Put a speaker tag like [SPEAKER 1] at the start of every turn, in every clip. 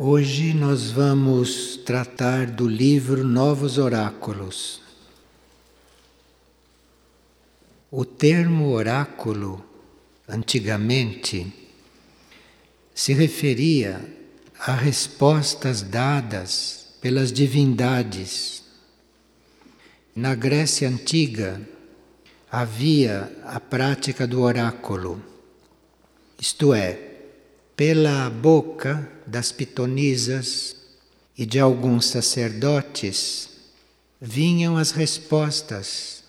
[SPEAKER 1] Hoje nós vamos tratar do livro Novos Oráculos. O termo oráculo, antigamente, se referia a respostas dadas pelas divindades. Na Grécia Antiga havia a prática do oráculo, isto é, pela boca das pitonisas e de alguns sacerdotes vinham as respostas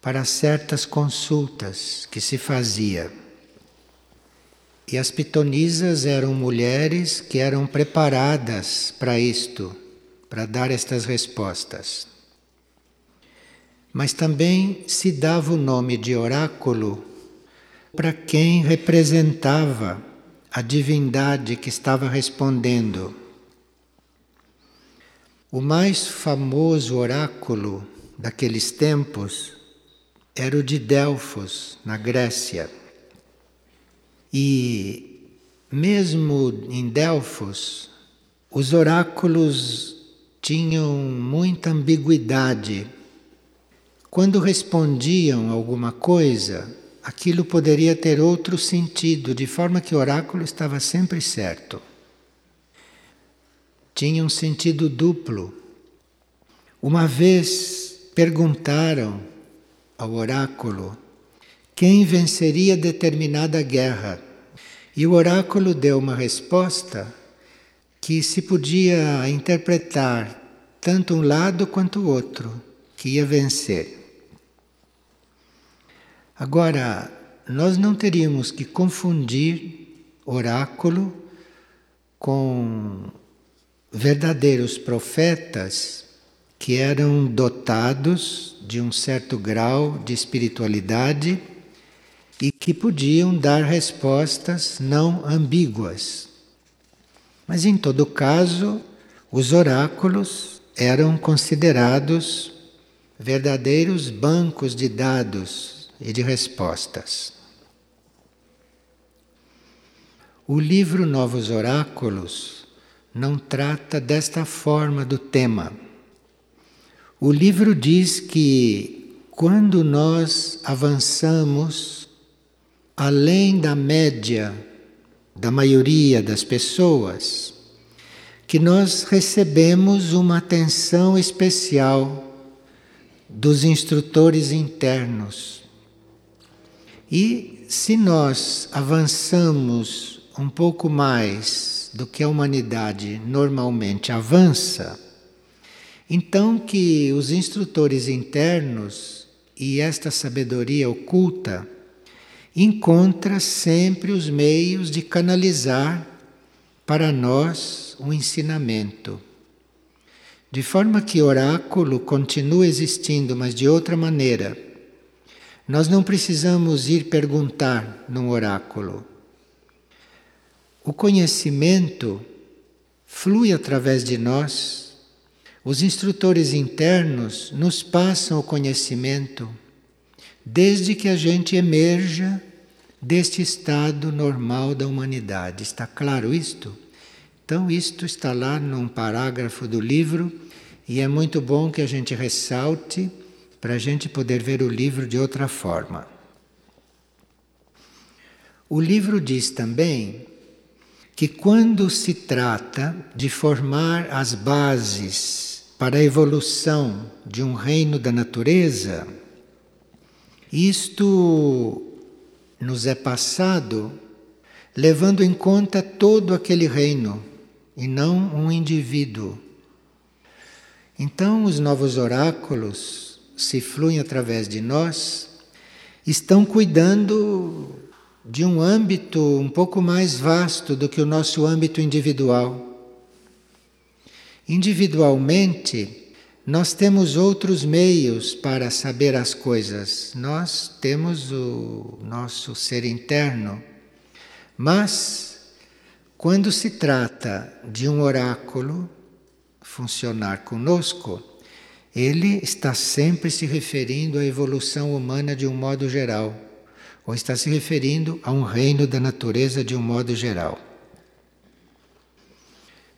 [SPEAKER 1] para certas consultas que se fazia. E as pitonisas eram mulheres que eram preparadas para isto, para dar estas respostas. Mas também se dava o nome de oráculo para quem representava a divindade que estava respondendo. O mais famoso oráculo daqueles tempos era o de Delfos, na Grécia. E mesmo em Delfos, os oráculos tinham muita ambiguidade. Quando respondiam alguma coisa, aquilo poderia ter outro sentido, de forma que o oráculo estava sempre certo. Tinha um sentido duplo. Uma vez perguntaram ao oráculo quem venceria determinada guerra. E o oráculo deu uma resposta que se podia interpretar tanto um lado quanto o outro, que ia vencer. Agora, nós não teríamos que confundir oráculo com verdadeiros profetas que eram dotados de um certo grau de espiritualidade e que podiam dar respostas não ambíguas. Mas em todo caso, os oráculos eram considerados verdadeiros bancos de dados e de respostas. O livro Novos Oráculos não trata desta forma do tema. O livro diz que quando nós avançamos além da média da maioria das pessoas, que nós recebemos uma atenção especial dos instrutores internos e se nós avançamos um pouco mais do que a humanidade normalmente avança, então que os instrutores internos e esta sabedoria oculta encontra sempre os meios de canalizar para nós um ensinamento. De forma que oráculo continua existindo, mas de outra maneira nós não precisamos ir perguntar num oráculo. O conhecimento flui através de nós. Os instrutores internos nos passam o conhecimento desde que a gente emerja deste estado normal da humanidade. Está claro isto? Então, isto está lá num parágrafo do livro e é muito bom que a gente ressalte para a gente poder ver o livro de outra forma. O livro diz também que quando se trata de formar as bases para a evolução de um reino da natureza, isto nos é passado levando em conta todo aquele reino e não um indivíduo. Então, os novos oráculos se fluem através de nós, estão cuidando de um âmbito um pouco mais vasto do que o nosso âmbito individual. Individualmente, nós temos outros meios para saber as coisas. Nós temos o nosso ser interno. Mas, quando se trata de um oráculo funcionar conosco, ele está sempre se referindo à evolução humana de um modo geral, ou está se referindo a um reino da natureza de um modo geral.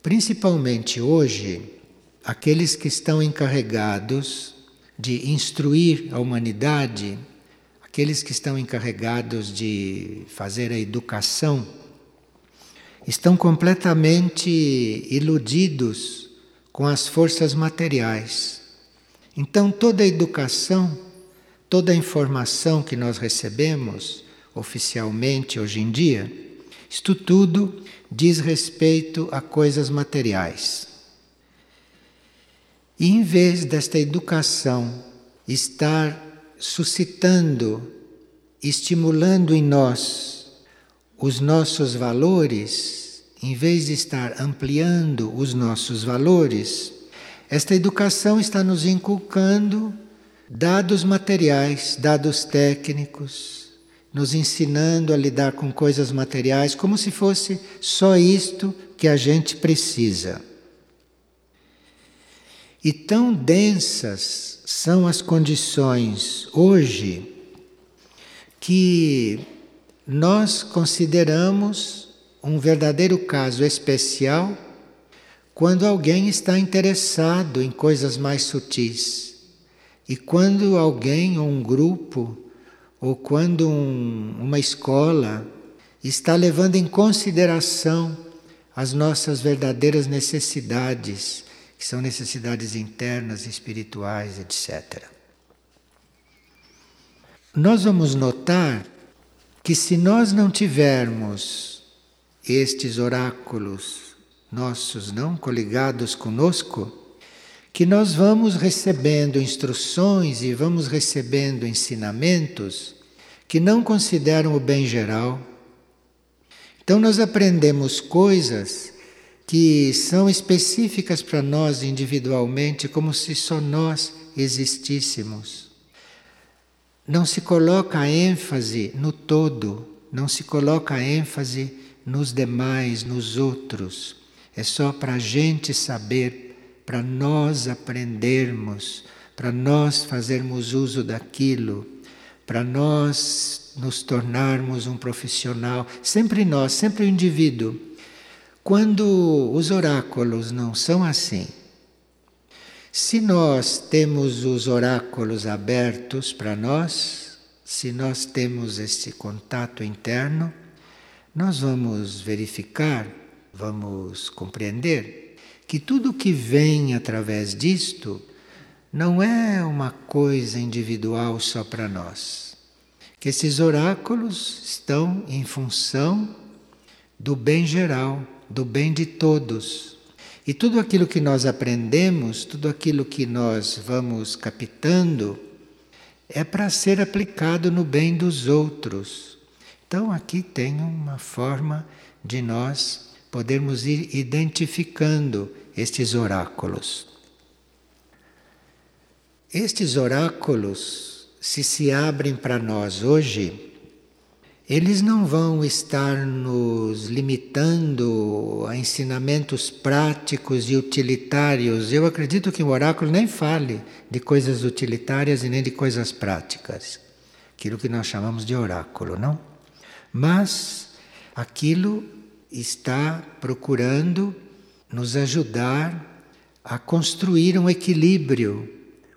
[SPEAKER 1] principalmente hoje, aqueles que estão encarregados de instruir a humanidade, aqueles que estão encarregados de fazer a educação, estão completamente iludidos com as forças materiais. Então, toda a educação, toda a informação que nós recebemos oficialmente hoje em dia, isto tudo diz respeito a coisas materiais. E em vez desta educação estar suscitando, estimulando em nós os nossos valores, em vez de estar ampliando os nossos valores, esta educação está nos inculcando dados materiais, dados técnicos, nos ensinando a lidar com coisas materiais como se fosse só isto que a gente precisa. E tão densas são as condições hoje que nós consideramos um verdadeiro caso especial quando alguém está interessado em coisas mais sutis. E quando alguém ou um grupo ou quando um, uma escola está levando em consideração as nossas verdadeiras necessidades que são necessidades internas, espirituais, etc. Nós vamos notar que se nós não tivermos estes oráculos nossos não coligados conosco, que nós vamos recebendo instruções e vamos recebendo ensinamentos que não consideram o bem geral. Então nós aprendemos coisas que são específicas para nós individualmente, como se só nós existíssemos. Não se coloca ênfase no todo, não se coloca ênfase nos demais, nos outros. É só para a gente saber, para nós aprendermos, para nós fazermos uso daquilo, para nós nos tornarmos um profissional. Sempre nós, sempre o indivíduo quando os oráculos não são assim, se nós temos os oráculos abertos para nós, se nós temos esse contato interno, nós vamos verificar, vamos compreender que tudo que vem através disto não é uma coisa individual só para nós. Que esses oráculos estão em função do bem geral do bem de todos. E tudo aquilo que nós aprendemos, tudo aquilo que nós vamos captando, é para ser aplicado no bem dos outros. Então aqui tem uma forma de nós podermos ir identificando estes oráculos. Estes oráculos, se se abrem para nós hoje, eles não vão estar nos limitando a ensinamentos práticos e utilitários. Eu acredito que o oráculo nem fale de coisas utilitárias e nem de coisas práticas. Aquilo que nós chamamos de oráculo, não? Mas aquilo está procurando nos ajudar a construir um equilíbrio,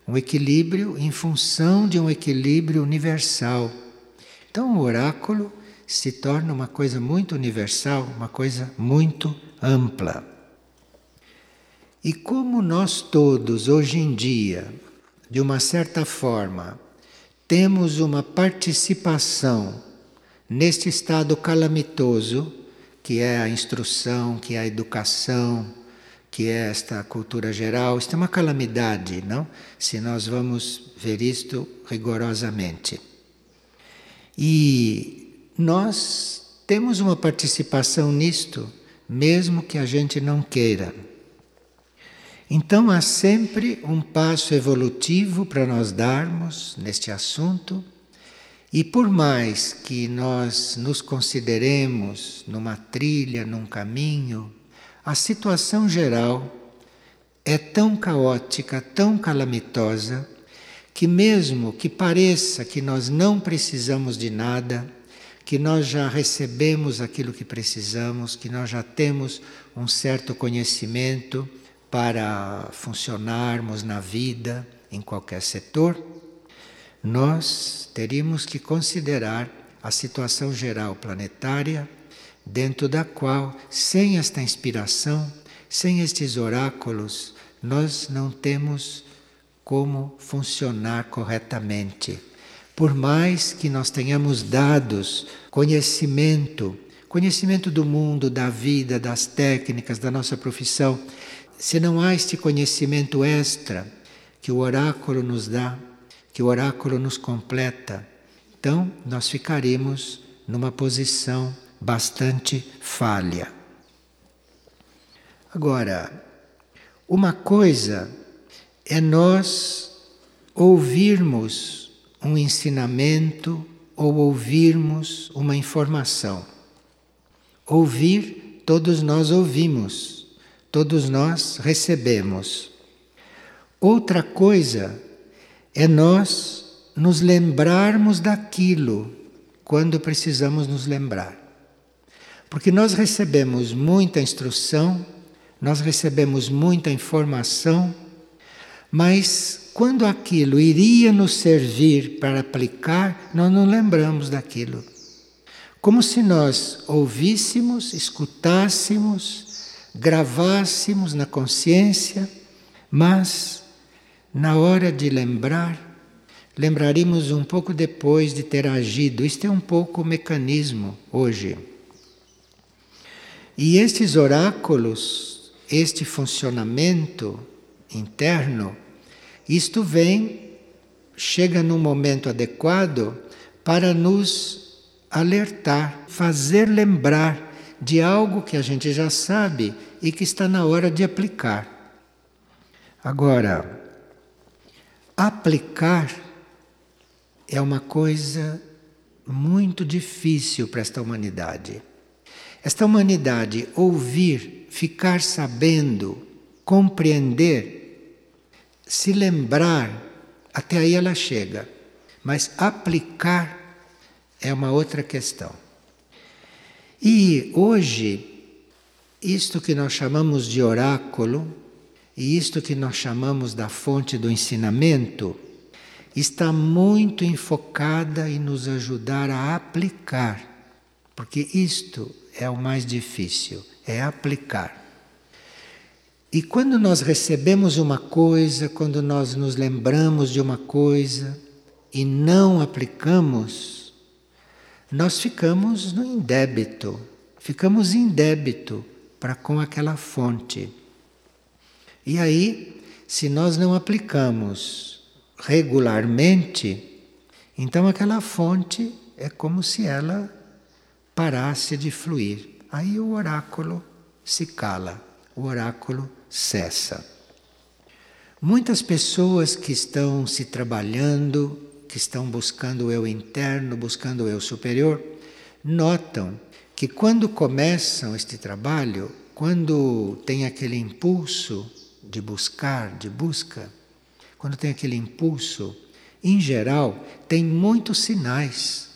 [SPEAKER 1] um equilíbrio em função de um equilíbrio universal então o oráculo se torna uma coisa muito universal, uma coisa muito ampla. E como nós todos, hoje em dia, de uma certa forma, temos uma participação neste estado calamitoso, que é a instrução, que é a educação, que é esta cultura geral, isto é uma calamidade, não? Se nós vamos ver isto rigorosamente. E nós temos uma participação nisto, mesmo que a gente não queira. Então há sempre um passo evolutivo para nós darmos neste assunto, e por mais que nós nos consideremos numa trilha, num caminho, a situação geral é tão caótica, tão calamitosa, que mesmo que pareça que nós não precisamos de nada, que nós já recebemos aquilo que precisamos, que nós já temos um certo conhecimento para funcionarmos na vida, em qualquer setor, nós teríamos que considerar a situação geral planetária, dentro da qual, sem esta inspiração, sem estes oráculos, nós não temos como funcionar corretamente. Por mais que nós tenhamos dados, conhecimento, conhecimento do mundo, da vida, das técnicas, da nossa profissão, se não há este conhecimento extra que o oráculo nos dá, que o oráculo nos completa, então nós ficaremos numa posição bastante falha. Agora, uma coisa é nós ouvirmos um ensinamento ou ouvirmos uma informação. Ouvir, todos nós ouvimos, todos nós recebemos. Outra coisa é nós nos lembrarmos daquilo quando precisamos nos lembrar. Porque nós recebemos muita instrução, nós recebemos muita informação, mas quando aquilo iria nos servir para aplicar, nós não lembramos daquilo. Como se nós ouvíssemos, escutássemos, gravássemos na consciência, mas na hora de lembrar, lembraríamos um pouco depois de ter agido. Isto é um pouco o mecanismo hoje. E estes oráculos, este funcionamento interno, isto vem, chega num momento adequado para nos alertar, fazer lembrar de algo que a gente já sabe e que está na hora de aplicar. Agora, aplicar é uma coisa muito difícil para esta humanidade. Esta humanidade ouvir, ficar sabendo, compreender se lembrar, até aí ela chega, mas aplicar é uma outra questão. E hoje, isto que nós chamamos de oráculo, e isto que nós chamamos da fonte do ensinamento, está muito enfocada em nos ajudar a aplicar, porque isto é o mais difícil, é aplicar. E quando nós recebemos uma coisa, quando nós nos lembramos de uma coisa e não aplicamos, nós ficamos no indébito, ficamos em débito para com aquela fonte. E aí, se nós não aplicamos regularmente, então aquela fonte é como se ela parasse de fluir. Aí o oráculo se cala, o oráculo cessa. Muitas pessoas que estão se trabalhando, que estão buscando o eu interno, buscando o eu superior, notam que quando começam este trabalho, quando tem aquele impulso de buscar, de busca, quando tem aquele impulso, em geral, tem muitos sinais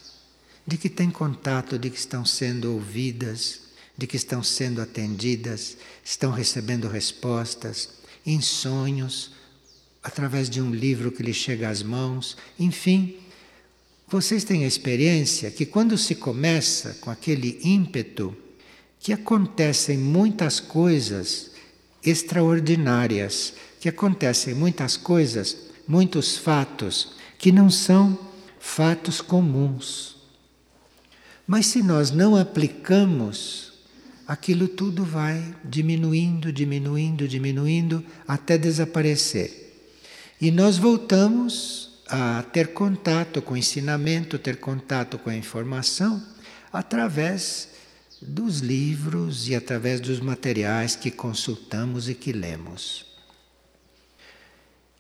[SPEAKER 1] de que tem contato, de que estão sendo ouvidas, de que estão sendo atendidas, estão recebendo respostas em sonhos, através de um livro que lhes chega às mãos, enfim. Vocês têm a experiência que quando se começa com aquele ímpeto, que acontecem muitas coisas extraordinárias, que acontecem muitas coisas, muitos fatos que não são fatos comuns. Mas se nós não aplicamos aquilo tudo vai diminuindo, diminuindo, diminuindo até desaparecer. E nós voltamos a ter contato com o ensinamento, ter contato com a informação através dos livros e através dos materiais que consultamos e que lemos.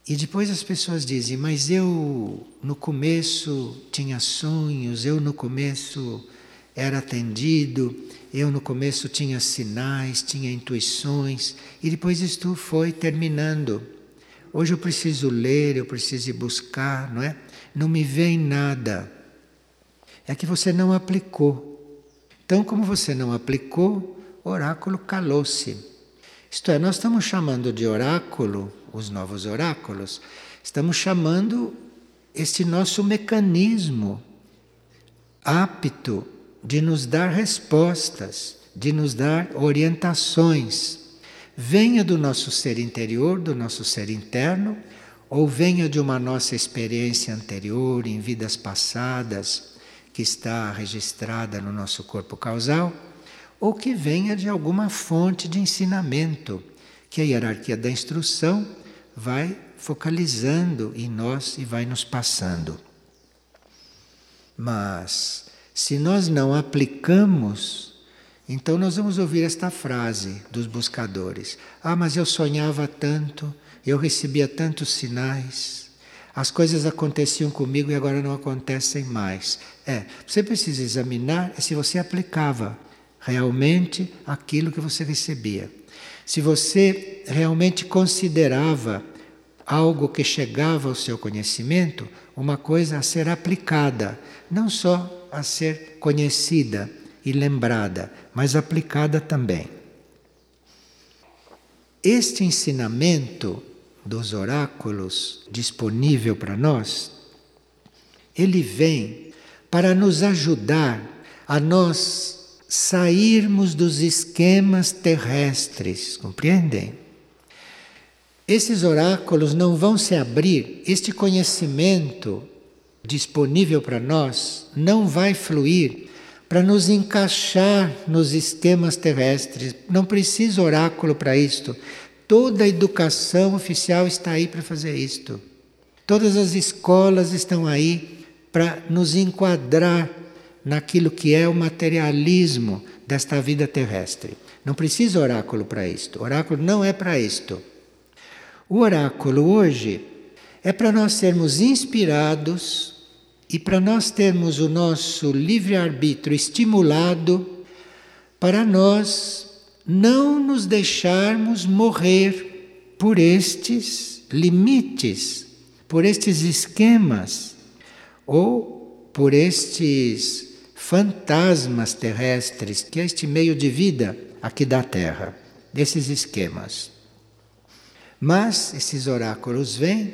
[SPEAKER 1] E depois as pessoas dizem, mas eu no começo tinha sonhos, eu no começo era atendido, eu no começo tinha sinais, tinha intuições, e depois isto foi terminando. Hoje eu preciso ler, eu preciso buscar, não é? Não me vem nada. é que você não aplicou. Então, como você não aplicou, oráculo calou-se. Isto é, nós estamos chamando de oráculo, os novos oráculos, estamos chamando este nosso mecanismo apto de nos dar respostas, de nos dar orientações. Venha do nosso ser interior, do nosso ser interno, ou venha de uma nossa experiência anterior, em vidas passadas, que está registrada no nosso corpo causal, ou que venha de alguma fonte de ensinamento, que a hierarquia da instrução vai focalizando em nós e vai nos passando. Mas, se nós não aplicamos, então nós vamos ouvir esta frase dos buscadores: Ah, mas eu sonhava tanto, eu recebia tantos sinais, as coisas aconteciam comigo e agora não acontecem mais. É, você precisa examinar se você aplicava realmente aquilo que você recebia. Se você realmente considerava algo que chegava ao seu conhecimento uma coisa a ser aplicada, não só a ser conhecida e lembrada, mas aplicada também. Este ensinamento dos oráculos disponível para nós, ele vem para nos ajudar a nós sairmos dos esquemas terrestres, compreendem? Esses oráculos não vão se abrir, este conhecimento disponível para nós não vai fluir para nos encaixar nos esquemas terrestres. Não precisa oráculo para isto. Toda a educação oficial está aí para fazer isto. Todas as escolas estão aí para nos enquadrar naquilo que é o materialismo desta vida terrestre. Não precisa oráculo para isto. Oráculo não é para isto. O oráculo hoje é para nós sermos inspirados e para nós termos o nosso livre-arbítrio estimulado para nós não nos deixarmos morrer por estes limites, por estes esquemas ou por estes fantasmas terrestres que é este meio de vida aqui da Terra, desses esquemas. Mas esses oráculos vêm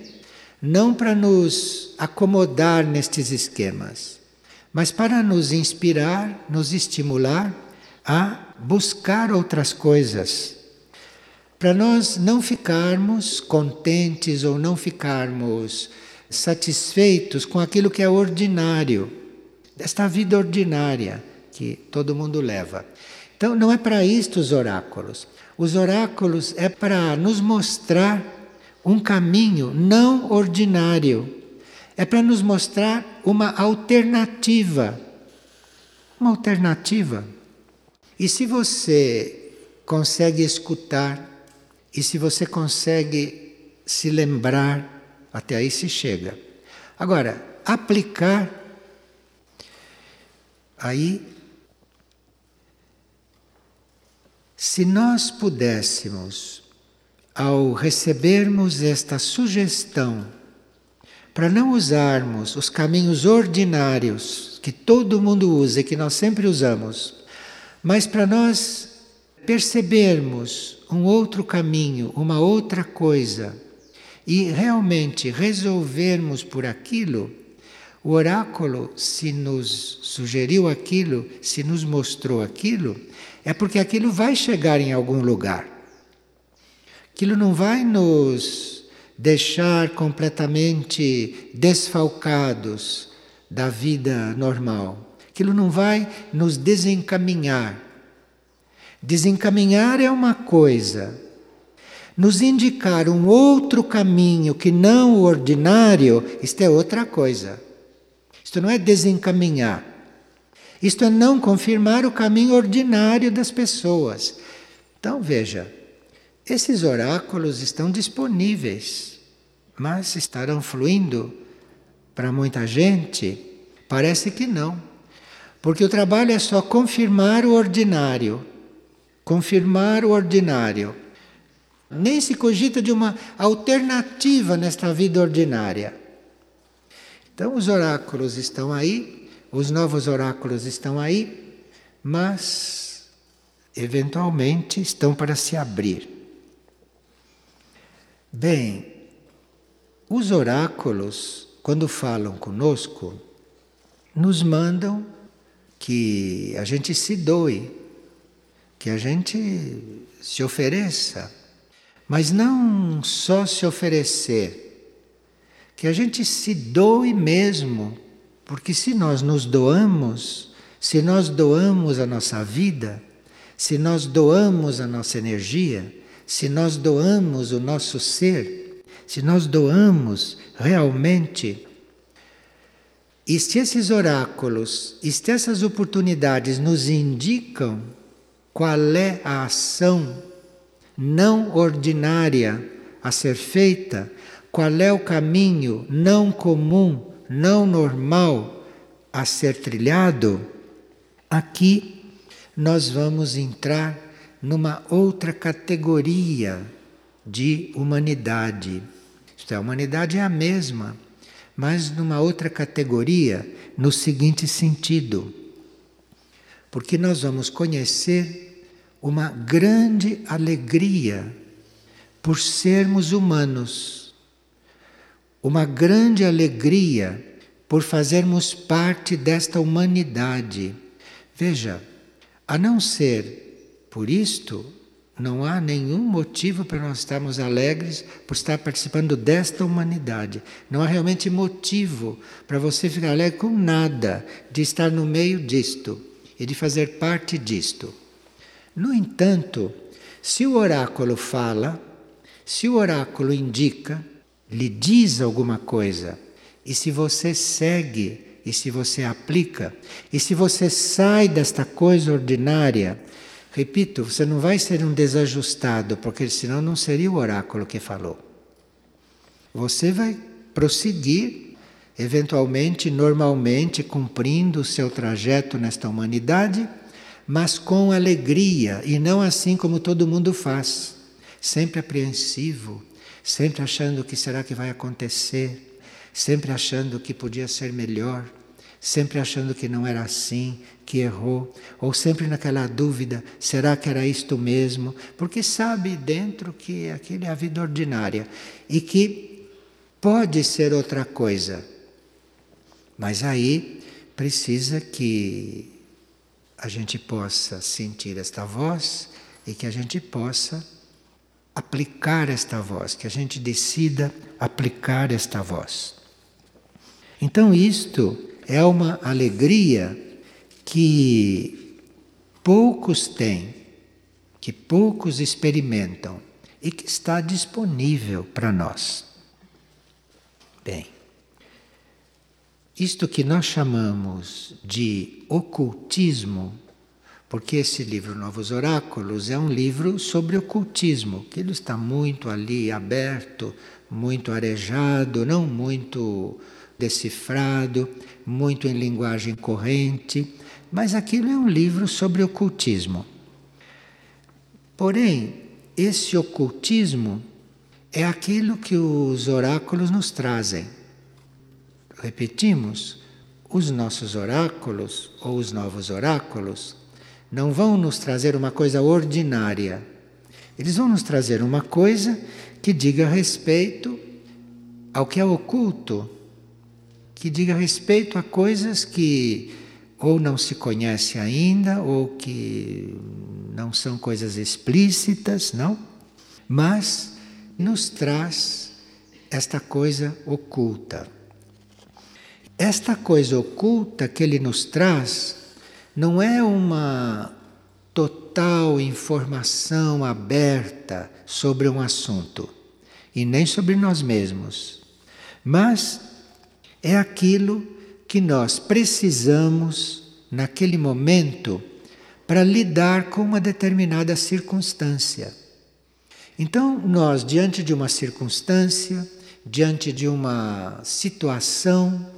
[SPEAKER 1] não para nos acomodar nestes esquemas, mas para nos inspirar, nos estimular a buscar outras coisas. Para nós não ficarmos contentes ou não ficarmos satisfeitos com aquilo que é ordinário, desta vida ordinária que todo mundo leva. Então, não é para isto os oráculos. Os oráculos é para nos mostrar um caminho não ordinário. É para nos mostrar uma alternativa. Uma alternativa. E se você consegue escutar, e se você consegue se lembrar, até aí se chega. Agora, aplicar, aí Se nós pudéssemos, ao recebermos esta sugestão, para não usarmos os caminhos ordinários que todo mundo usa e que nós sempre usamos, mas para nós percebermos um outro caminho, uma outra coisa, e realmente resolvermos por aquilo, o oráculo, se nos sugeriu aquilo, se nos mostrou aquilo, é porque aquilo vai chegar em algum lugar. Aquilo não vai nos deixar completamente desfalcados da vida normal. Aquilo não vai nos desencaminhar. Desencaminhar é uma coisa, nos indicar um outro caminho que não o ordinário, isto é outra coisa. Isto não é desencaminhar. Isto é não confirmar o caminho ordinário das pessoas. Então veja, esses oráculos estão disponíveis, mas estarão fluindo para muita gente? Parece que não. Porque o trabalho é só confirmar o ordinário. Confirmar o ordinário. Nem se cogita de uma alternativa nesta vida ordinária. Então, os oráculos estão aí os novos oráculos estão aí, mas eventualmente estão para se abrir. Bem, os oráculos, quando falam conosco, nos mandam que a gente se doe, que a gente se ofereça, mas não só se oferecer, que a gente se doe mesmo, porque se nós nos doamos, se nós doamos a nossa vida, se nós doamos a nossa energia, se nós doamos o nosso ser, se nós doamos realmente e se esses oráculos, e se essas oportunidades nos indicam qual é a ação não ordinária a ser feita, qual é o caminho não comum, não normal a ser trilhado, aqui nós vamos entrar numa outra categoria de humanidade. Isto é, a humanidade é a mesma mas numa outra categoria, no seguinte sentido. Porque nós vamos conhecer uma grande alegria por sermos humanos, uma grande alegria por fazermos parte desta humanidade. Veja, a não ser por isto, não há nenhum motivo para nós estarmos alegres por estar participando desta humanidade. Não há realmente motivo para você ficar alegre com nada de estar no meio disto e de fazer parte disto. No entanto, se o oráculo fala, se o oráculo indica, lhe diz alguma coisa, e se você segue, e se você aplica, e se você sai desta coisa ordinária, Repito, você não vai ser um desajustado, porque senão não seria o oráculo que falou. Você vai prosseguir, eventualmente, normalmente, cumprindo o seu trajeto nesta humanidade, mas com alegria e não assim como todo mundo faz, sempre apreensivo, sempre achando que será que vai acontecer, sempre achando que podia ser melhor sempre achando que não era assim, que errou, ou sempre naquela dúvida: será que era isto mesmo? Porque sabe dentro que aquilo é a vida ordinária e que pode ser outra coisa. Mas aí precisa que a gente possa sentir esta voz e que a gente possa aplicar esta voz, que a gente decida aplicar esta voz. Então, isto é uma alegria que poucos têm, que poucos experimentam e que está disponível para nós. Bem, isto que nós chamamos de ocultismo, porque esse livro Novos Oráculos é um livro sobre ocultismo, que ele está muito ali aberto, muito arejado, não muito decifrado, muito em linguagem corrente, mas aquilo é um livro sobre ocultismo. Porém, esse ocultismo é aquilo que os oráculos nos trazem. Repetimos, os nossos oráculos ou os novos oráculos não vão nos trazer uma coisa ordinária. Eles vão nos trazer uma coisa que diga respeito ao que é oculto, que diga respeito a coisas que ou não se conhece ainda, ou que não são coisas explícitas, não? Mas nos traz esta coisa oculta. Esta coisa oculta que ele nos traz não é uma total informação aberta sobre um assunto e nem sobre nós mesmos, mas é aquilo que nós precisamos naquele momento para lidar com uma determinada circunstância. Então, nós, diante de uma circunstância, diante de uma situação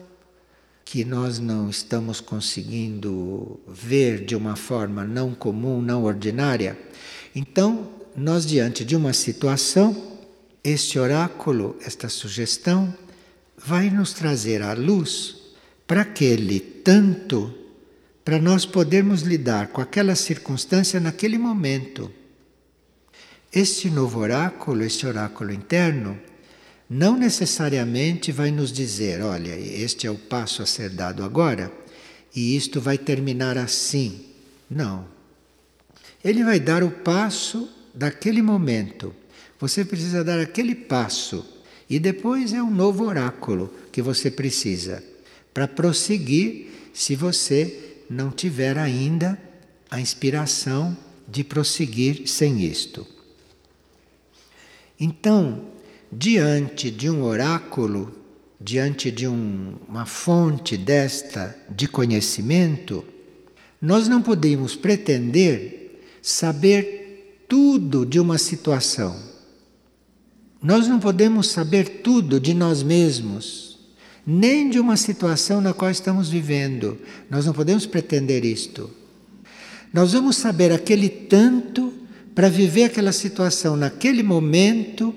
[SPEAKER 1] que nós não estamos conseguindo ver de uma forma não comum, não ordinária, então, nós, diante de uma situação, este oráculo, esta sugestão, vai nos trazer à luz para aquele tanto para nós podermos lidar com aquela circunstância naquele momento. Este novo oráculo, este oráculo interno, não necessariamente vai nos dizer, olha, este é o passo a ser dado agora e isto vai terminar assim. Não. Ele vai dar o passo daquele momento. Você precisa dar aquele passo e depois é um novo oráculo que você precisa para prosseguir se você não tiver ainda a inspiração de prosseguir sem isto. Então, diante de um oráculo, diante de um, uma fonte desta de conhecimento, nós não podemos pretender saber tudo de uma situação. Nós não podemos saber tudo de nós mesmos nem de uma situação na qual estamos vivendo. Nós não podemos pretender isto. Nós vamos saber aquele tanto para viver aquela situação naquele momento,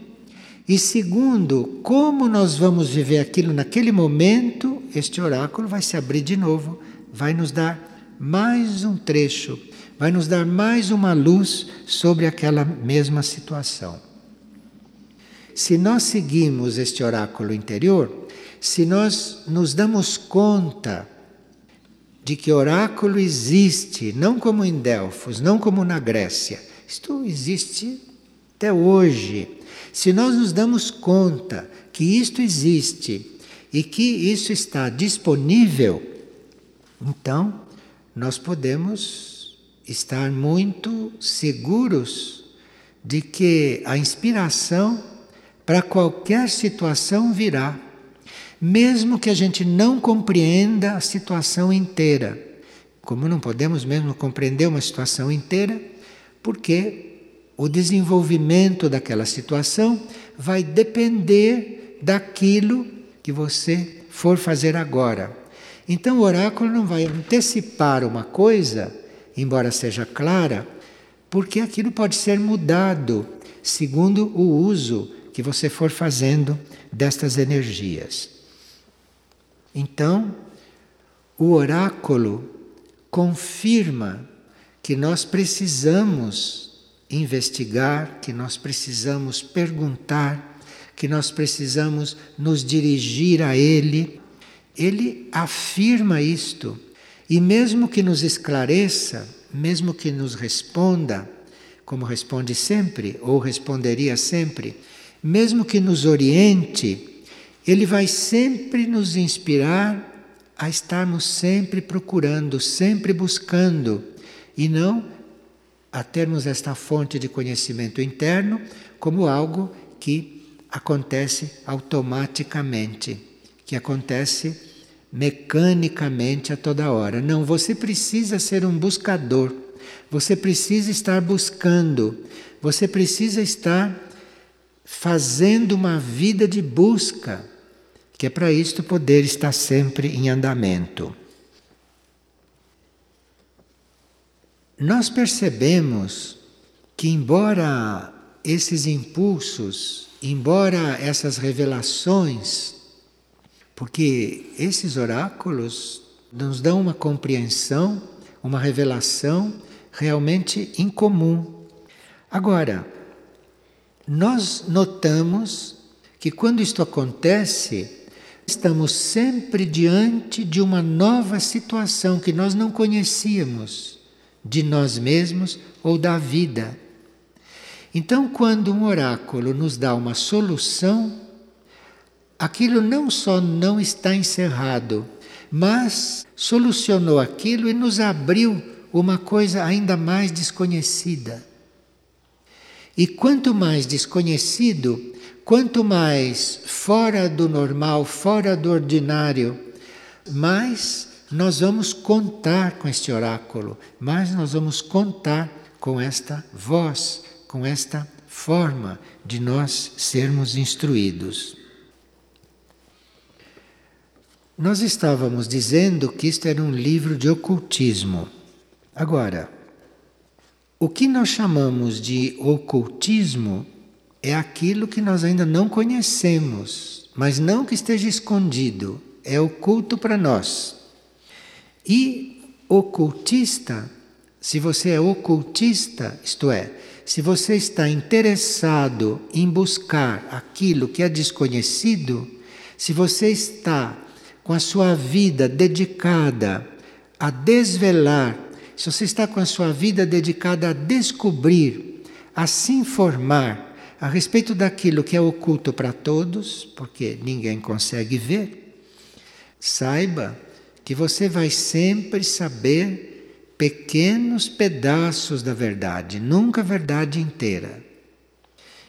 [SPEAKER 1] e segundo, como nós vamos viver aquilo naquele momento, este oráculo vai se abrir de novo, vai nos dar mais um trecho, vai nos dar mais uma luz sobre aquela mesma situação. Se nós seguimos este oráculo interior, se nós nos damos conta de que oráculo existe, não como em Delfos, não como na Grécia, isto existe até hoje. Se nós nos damos conta que isto existe e que isso está disponível, então nós podemos estar muito seguros de que a inspiração para qualquer situação virá mesmo que a gente não compreenda a situação inteira. Como não podemos mesmo compreender uma situação inteira, porque o desenvolvimento daquela situação vai depender daquilo que você for fazer agora. Então o oráculo não vai antecipar uma coisa, embora seja clara, porque aquilo pode ser mudado segundo o uso que você for fazendo destas energias. Então, o oráculo confirma que nós precisamos investigar, que nós precisamos perguntar, que nós precisamos nos dirigir a Ele. Ele afirma isto. E mesmo que nos esclareça, mesmo que nos responda, como responde sempre, ou responderia sempre, mesmo que nos oriente, ele vai sempre nos inspirar a estarmos sempre procurando, sempre buscando, e não a termos esta fonte de conhecimento interno como algo que acontece automaticamente, que acontece mecanicamente a toda hora. Não, você precisa ser um buscador, você precisa estar buscando, você precisa estar fazendo uma vida de busca que é para isto poder estar sempre em andamento. Nós percebemos que, embora esses impulsos, embora essas revelações, porque esses oráculos nos dão uma compreensão, uma revelação realmente incomum. Agora, nós notamos que quando isto acontece, Estamos sempre diante de uma nova situação que nós não conhecíamos de nós mesmos ou da vida. Então, quando um oráculo nos dá uma solução, aquilo não só não está encerrado, mas solucionou aquilo e nos abriu uma coisa ainda mais desconhecida. E quanto mais desconhecido, Quanto mais fora do normal, fora do ordinário, mais nós vamos contar com este oráculo, mais nós vamos contar com esta voz, com esta forma de nós sermos instruídos. Nós estávamos dizendo que isto era um livro de ocultismo. Agora, o que nós chamamos de ocultismo é aquilo que nós ainda não conhecemos, mas não que esteja escondido. é oculto para nós. E ocultista, se você é ocultista, isto é, se você está interessado em buscar aquilo que é desconhecido, se você está com a sua vida dedicada a desvelar, se você está com a sua vida dedicada a descobrir, a se informar a respeito daquilo que é oculto para todos, porque ninguém consegue ver, saiba que você vai sempre saber pequenos pedaços da verdade, nunca a verdade inteira.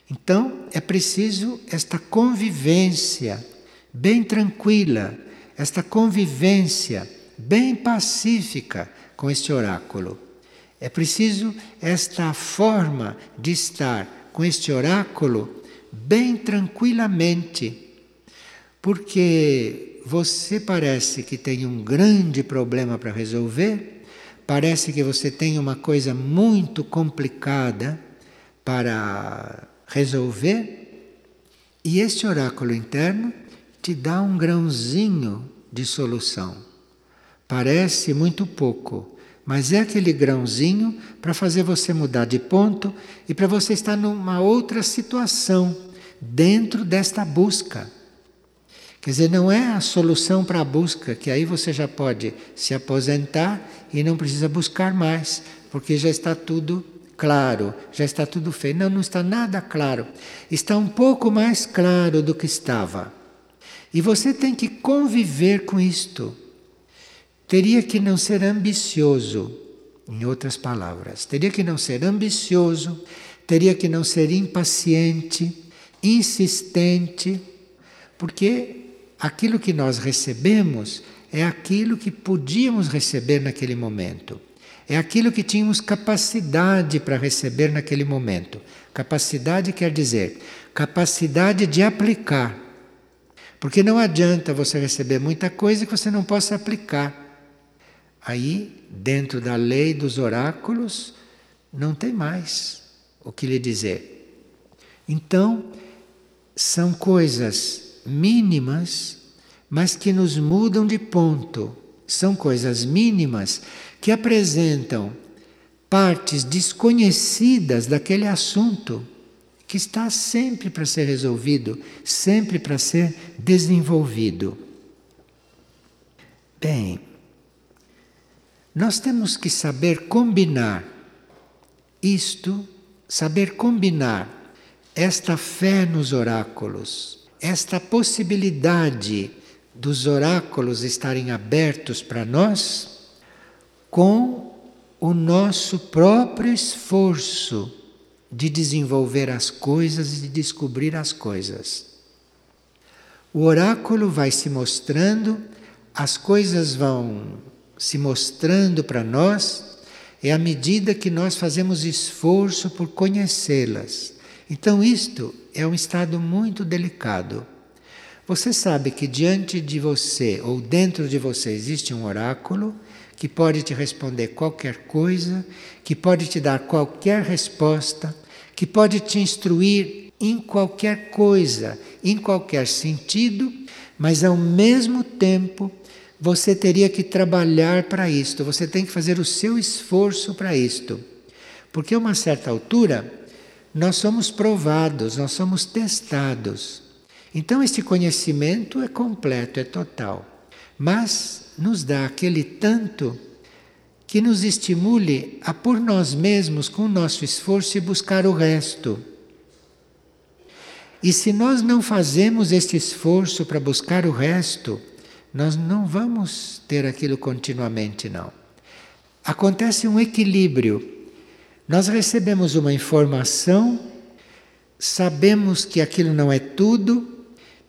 [SPEAKER 1] Então é preciso esta convivência bem tranquila, esta convivência bem pacífica com este oráculo. É preciso esta forma de estar com este oráculo bem tranquilamente, porque você parece que tem um grande problema para resolver parece que você tem uma coisa muito complicada para resolver, e este oráculo interno te dá um grãozinho de solução. Parece muito pouco, mas é aquele grãozinho para fazer você mudar de ponto e para você estar numa outra situação dentro desta busca. Quer dizer, não é a solução para a busca, que aí você já pode se aposentar e não precisa buscar mais, porque já está tudo claro, já está tudo feito. Não, não está nada claro. Está um pouco mais claro do que estava. E você tem que conviver com isto. Teria que não ser ambicioso, em outras palavras. Teria que não ser ambicioso, teria que não ser impaciente, insistente, porque aquilo que nós recebemos é aquilo que podíamos receber naquele momento. É aquilo que tínhamos capacidade para receber naquele momento. Capacidade quer dizer capacidade de aplicar. Porque não adianta você receber muita coisa que você não possa aplicar. Aí, dentro da lei dos oráculos, não tem mais o que lhe dizer. Então, são coisas mínimas, mas que nos mudam de ponto. São coisas mínimas que apresentam partes desconhecidas daquele assunto que está sempre para ser resolvido, sempre para ser desenvolvido. Bem, nós temos que saber combinar isto, saber combinar esta fé nos oráculos esta possibilidade dos oráculos estarem abertos para nós com o nosso próprio esforço de desenvolver as coisas e de descobrir as coisas. O oráculo vai se mostrando, as coisas vão se mostrando para nós, é à medida que nós fazemos esforço por conhecê-las. Então, isto é um estado muito delicado. Você sabe que diante de você ou dentro de você existe um oráculo que pode te responder qualquer coisa, que pode te dar qualquer resposta, que pode te instruir em qualquer coisa, em qualquer sentido, mas ao mesmo tempo você teria que trabalhar para isto, você tem que fazer o seu esforço para isto. Porque a uma certa altura, nós somos provados, nós somos testados. Então, este conhecimento é completo, é total, mas nos dá aquele tanto que nos estimule a por nós mesmos, com o nosso esforço, e buscar o resto. E se nós não fazemos este esforço para buscar o resto, nós não vamos ter aquilo continuamente, não. Acontece um equilíbrio nós recebemos uma informação, sabemos que aquilo não é tudo,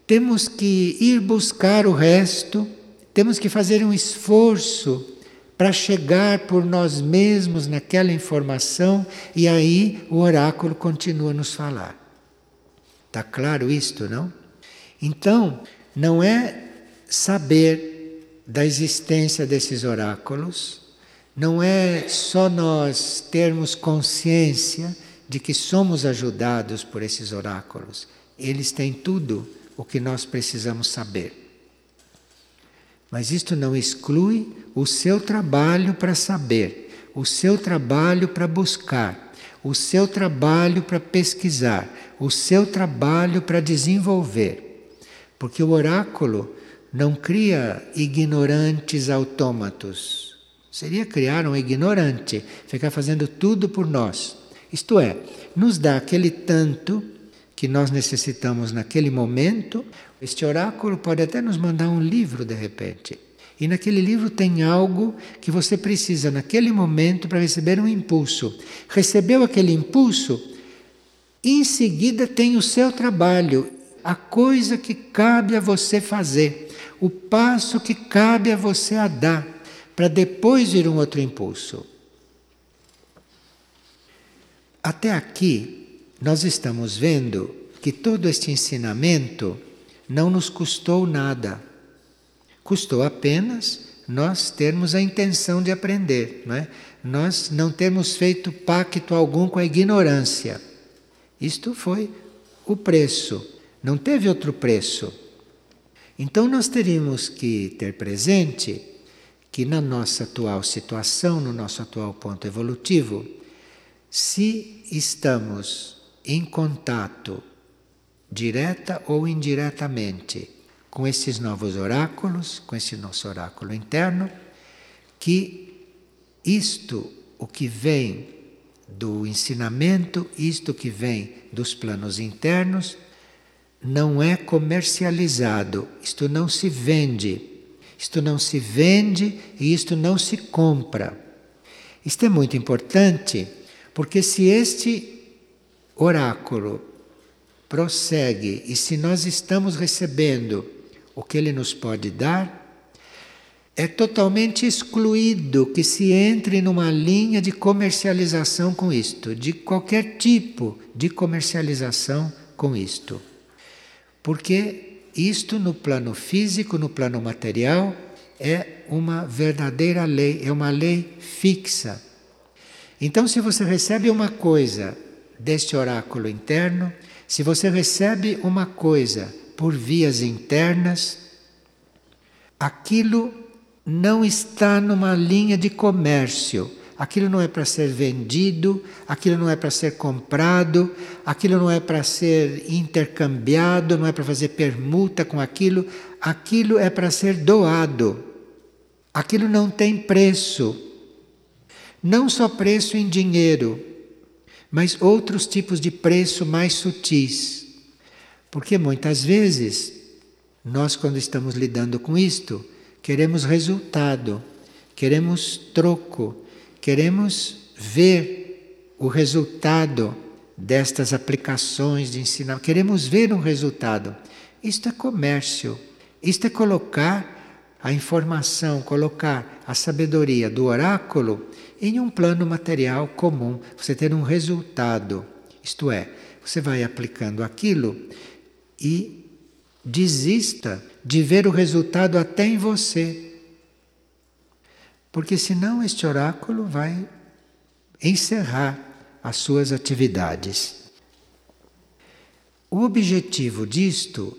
[SPEAKER 1] temos que ir buscar o resto, temos que fazer um esforço para chegar por nós mesmos naquela informação e aí o oráculo continua a nos falar. Está claro isto, não? Então, não é saber da existência desses oráculos, não é só nós termos consciência de que somos ajudados por esses oráculos. Eles têm tudo o que nós precisamos saber. Mas isto não exclui o seu trabalho para saber, o seu trabalho para buscar, o seu trabalho para pesquisar, o seu trabalho para desenvolver. Porque o oráculo não cria ignorantes autômatos. Seria criar um ignorante, ficar fazendo tudo por nós. Isto é, nos dá aquele tanto que nós necessitamos naquele momento. Este oráculo pode até nos mandar um livro de repente. E naquele livro tem algo que você precisa naquele momento para receber um impulso. Recebeu aquele impulso, em seguida tem o seu trabalho, a coisa que cabe a você fazer, o passo que cabe a você a dar, para depois vir um outro impulso. Até aqui, nós estamos vendo que todo este ensinamento não nos custou nada. Custou apenas nós termos a intenção de aprender, não é? nós não termos feito pacto algum com a ignorância. Isto foi o preço, não teve outro preço. Então nós teríamos que ter presente que na nossa atual situação, no nosso atual ponto evolutivo, se estamos em contato, direta ou indiretamente, com esses novos oráculos, com esse nosso oráculo interno, que isto, o que vem do ensinamento, isto que vem dos planos internos, não é comercializado, isto não se vende, isto não se vende e isto não se compra. Isto é muito importante, porque se este oráculo prossegue e se nós estamos recebendo o que ele nos pode dar, é totalmente excluído que se entre numa linha de comercialização com isto, de qualquer tipo de comercialização com isto. Porque isto no plano físico, no plano material, é uma verdadeira lei, é uma lei fixa. Então, se você recebe uma coisa deste oráculo interno, se você recebe uma coisa por vias internas, aquilo não está numa linha de comércio. Aquilo não é para ser vendido, aquilo não é para ser comprado, aquilo não é para ser intercambiado, não é para fazer permuta com aquilo, aquilo é para ser doado. Aquilo não tem preço. Não só preço em dinheiro, mas outros tipos de preço mais sutis. Porque muitas vezes, nós, quando estamos lidando com isto, queremos resultado, queremos troco, queremos ver o resultado destas aplicações de ensinar, queremos ver um resultado. Isto é comércio, isto é colocar a informação, colocar a sabedoria do oráculo em um plano material comum, você ter um resultado. Isto é, você vai aplicando aquilo e desista de ver o resultado até em você. Porque senão este oráculo vai encerrar as suas atividades. O objetivo disto,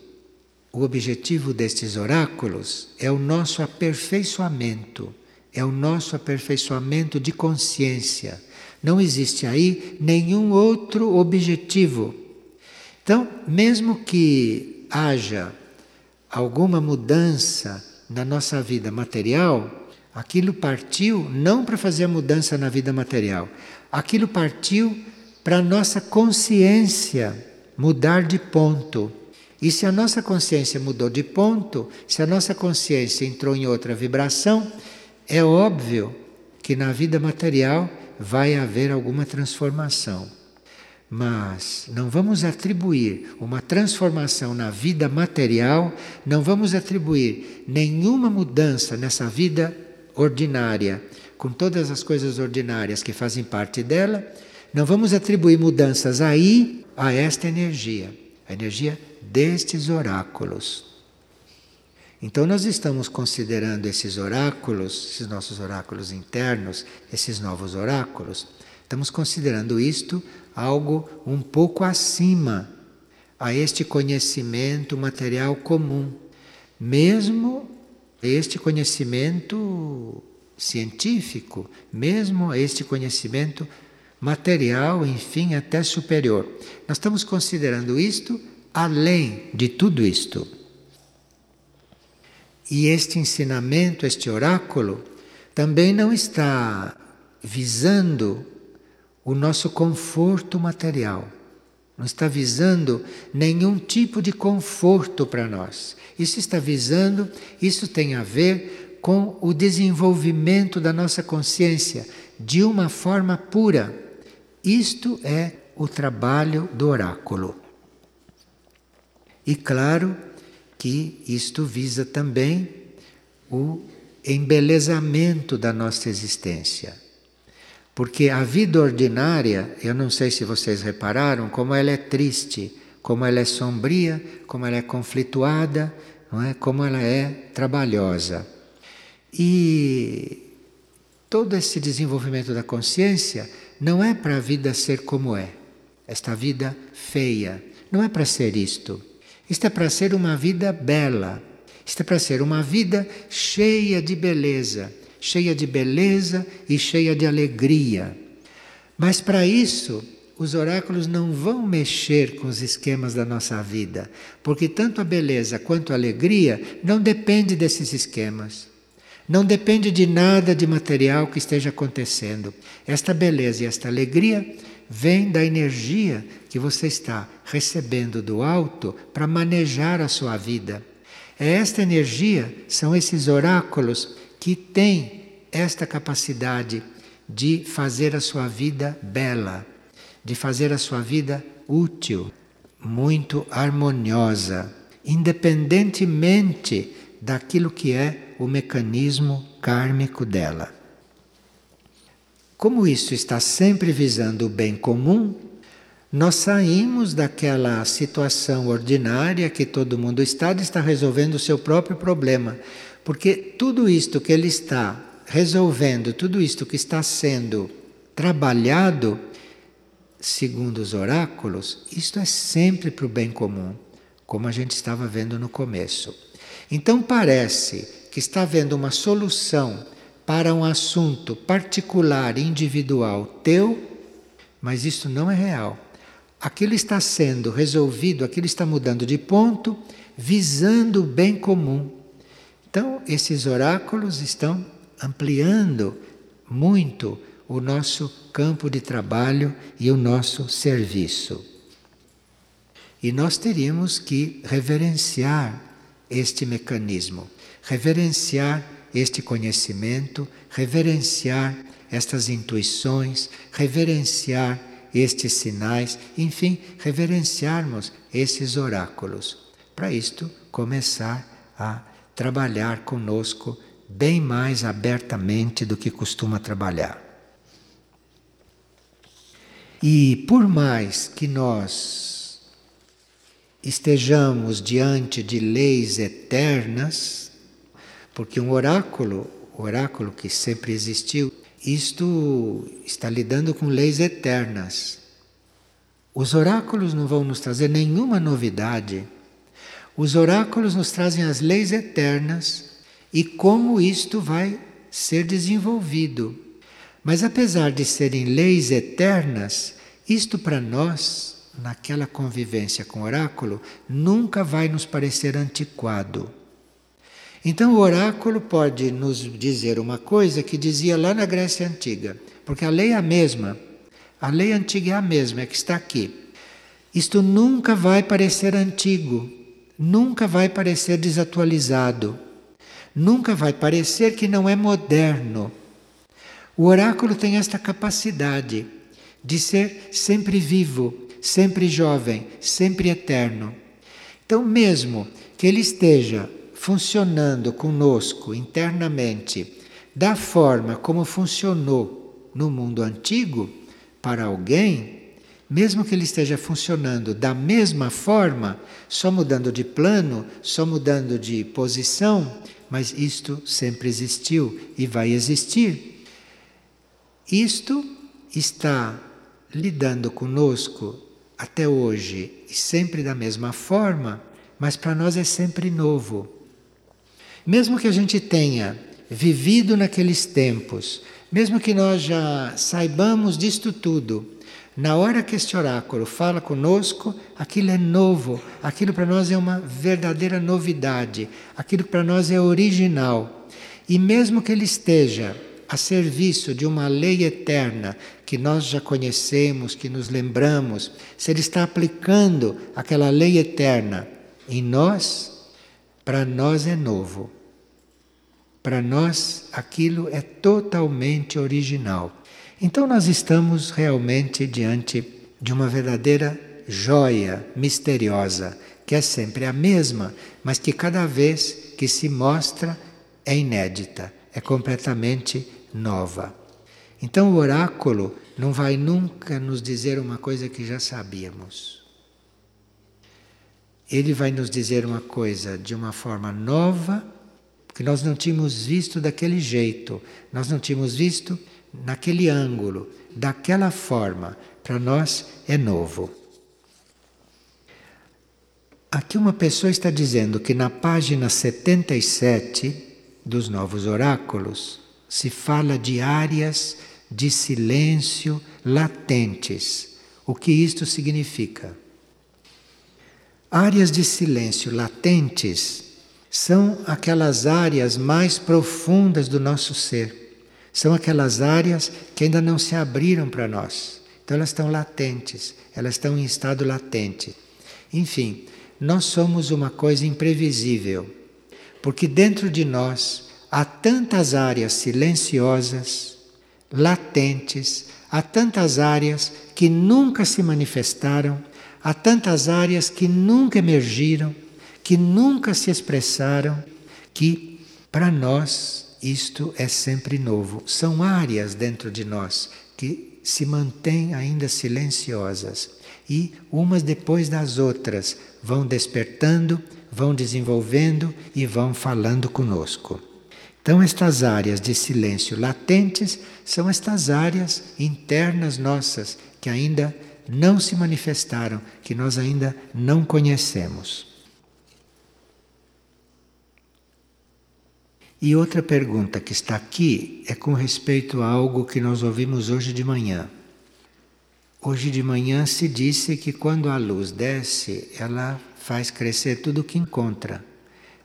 [SPEAKER 1] o objetivo destes oráculos é o nosso aperfeiçoamento, é o nosso aperfeiçoamento de consciência. Não existe aí nenhum outro objetivo. Então, mesmo que haja alguma mudança na nossa vida material, aquilo partiu não para fazer a mudança na vida material, aquilo partiu para a nossa consciência mudar de ponto. E se a nossa consciência mudou de ponto, se a nossa consciência entrou em outra vibração, é óbvio que na vida material vai haver alguma transformação. Mas não vamos atribuir uma transformação na vida material, não vamos atribuir nenhuma mudança nessa vida ordinária, com todas as coisas ordinárias que fazem parte dela, não vamos atribuir mudanças aí a esta energia, a energia destes oráculos. Então nós estamos considerando esses oráculos, esses nossos oráculos internos, esses novos oráculos, estamos considerando isto algo um pouco acima a este conhecimento material comum, mesmo este conhecimento científico, mesmo este conhecimento material, enfim, até superior. Nós estamos considerando isto além de tudo isto. E este ensinamento, este oráculo, também não está visando o nosso conforto material. Não está visando nenhum tipo de conforto para nós. Isso está visando, isso tem a ver com o desenvolvimento da nossa consciência de uma forma pura. Isto é o trabalho do oráculo. E claro que isto visa também o embelezamento da nossa existência. Porque a vida ordinária, eu não sei se vocês repararam como ela é triste, como ela é sombria, como ela é conflituada, não é? Como ela é trabalhosa. E todo esse desenvolvimento da consciência não é para a vida ser como é, esta vida feia, não é para ser isto. Isto é para ser uma vida bela, isto é para ser uma vida cheia de beleza, cheia de beleza e cheia de alegria. Mas para isso, os oráculos não vão mexer com os esquemas da nossa vida, porque tanto a beleza quanto a alegria não depende desses esquemas. Não depende de nada de material que esteja acontecendo. Esta beleza e esta alegria vem da energia que você está recebendo do alto para manejar a sua vida. É esta energia, são esses oráculos que têm esta capacidade de fazer a sua vida bela, de fazer a sua vida útil, muito harmoniosa, independentemente daquilo que é o mecanismo kármico dela. Como isso está sempre visando o bem comum, nós saímos daquela situação ordinária que todo mundo está de estar resolvendo o seu próprio problema, porque tudo isto que ele está resolvendo, tudo isto que está sendo trabalhado, segundo os oráculos, isto é sempre para o bem comum, como a gente estava vendo no começo. Então parece que está havendo uma solução para um assunto particular, individual teu, mas isso não é real. Aquilo está sendo resolvido, aquilo está mudando de ponto, visando o bem comum. Então, esses oráculos estão ampliando muito o nosso campo de trabalho e o nosso serviço. E nós teríamos que reverenciar este mecanismo, reverenciar este conhecimento, reverenciar estas intuições, reverenciar estes sinais, enfim, reverenciarmos esses oráculos. Para isto, começar a trabalhar conosco bem mais abertamente do que costuma trabalhar. E por mais que nós estejamos diante de leis eternas, porque um oráculo, o oráculo que sempre existiu, isto está lidando com leis eternas. Os oráculos não vão nos trazer nenhuma novidade. Os oráculos nos trazem as leis eternas e como isto vai ser desenvolvido. Mas apesar de serem leis eternas, isto para nós, naquela convivência com o oráculo, nunca vai nos parecer antiquado. Então o oráculo pode nos dizer uma coisa que dizia lá na Grécia Antiga, porque a lei é a mesma, a lei antiga é a mesma, é que está aqui. Isto nunca vai parecer antigo, nunca vai parecer desatualizado. Nunca vai parecer que não é moderno. O oráculo tem esta capacidade de ser sempre vivo, sempre jovem, sempre eterno. Então, mesmo que ele esteja funcionando conosco internamente da forma como funcionou no mundo antigo, para alguém, mesmo que ele esteja funcionando da mesma forma, só mudando de plano, só mudando de posição, mas isto sempre existiu e vai existir. Isto está lidando conosco até hoje e sempre da mesma forma, mas para nós é sempre novo. Mesmo que a gente tenha vivido naqueles tempos, mesmo que nós já saibamos disto tudo, na hora que este oráculo fala conosco, aquilo é novo, aquilo para nós é uma verdadeira novidade, aquilo para nós é original. E mesmo que ele esteja a serviço de uma lei eterna que nós já conhecemos, que nos lembramos, se ele está aplicando aquela lei eterna em nós, para nós é novo. Para nós aquilo é totalmente original. Então nós estamos realmente diante de uma verdadeira joia misteriosa, que é sempre a mesma, mas que cada vez que se mostra é inédita, é completamente nova. Então o oráculo não vai nunca nos dizer uma coisa que já sabíamos. Ele vai nos dizer uma coisa de uma forma nova, que nós não tínhamos visto daquele jeito, nós não tínhamos visto naquele ângulo, daquela forma, para nós é novo. Aqui uma pessoa está dizendo que na página 77 dos Novos Oráculos se fala de áreas de silêncio latentes. O que isto significa? Áreas de silêncio latentes são aquelas áreas mais profundas do nosso ser são aquelas áreas que ainda não se abriram para nós. Então elas estão latentes, elas estão em estado latente. Enfim, nós somos uma coisa imprevisível, porque dentro de nós há tantas áreas silenciosas, latentes, há tantas áreas que nunca se manifestaram, há tantas áreas que nunca emergiram, que nunca se expressaram, que para nós isto é sempre novo. São áreas dentro de nós que se mantêm ainda silenciosas e umas depois das outras vão despertando, vão desenvolvendo e vão falando conosco. Então, estas áreas de silêncio latentes são estas áreas internas nossas que ainda não se manifestaram, que nós ainda não conhecemos. E outra pergunta que está aqui é com respeito a algo que nós ouvimos hoje de manhã. Hoje de manhã se disse que quando a luz desce, ela faz crescer tudo o que encontra.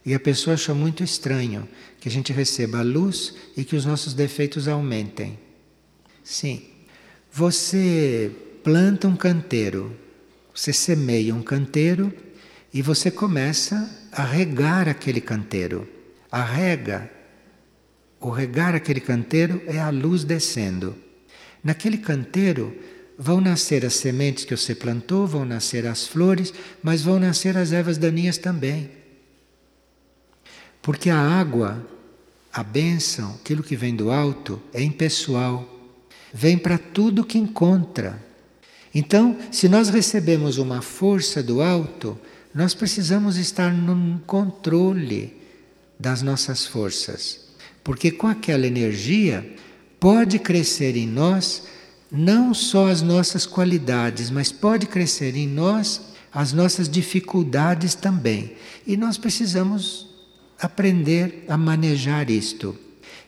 [SPEAKER 1] E a pessoa achou muito estranho que a gente receba a luz e que os nossos defeitos aumentem. Sim, você planta um canteiro, você semeia um canteiro e você começa a regar aquele canteiro. A rega, o regar aquele canteiro é a luz descendo. Naquele canteiro vão nascer as sementes que você plantou, vão nascer as flores, mas vão nascer as ervas daninhas também. Porque a água, a bênção, aquilo que vem do alto, é impessoal. Vem para tudo que encontra. Então, se nós recebemos uma força do alto, nós precisamos estar no controle das nossas forças. Porque com aquela energia pode crescer em nós não só as nossas qualidades, mas pode crescer em nós as nossas dificuldades também. E nós precisamos aprender a manejar isto.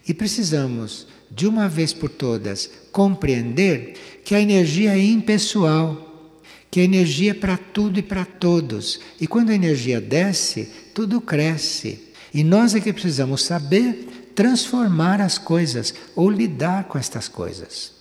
[SPEAKER 1] E precisamos, de uma vez por todas, compreender que a energia é impessoal, que a energia é para tudo e para todos. E quando a energia desce, tudo cresce. E nós é que precisamos saber transformar as coisas ou lidar com estas coisas.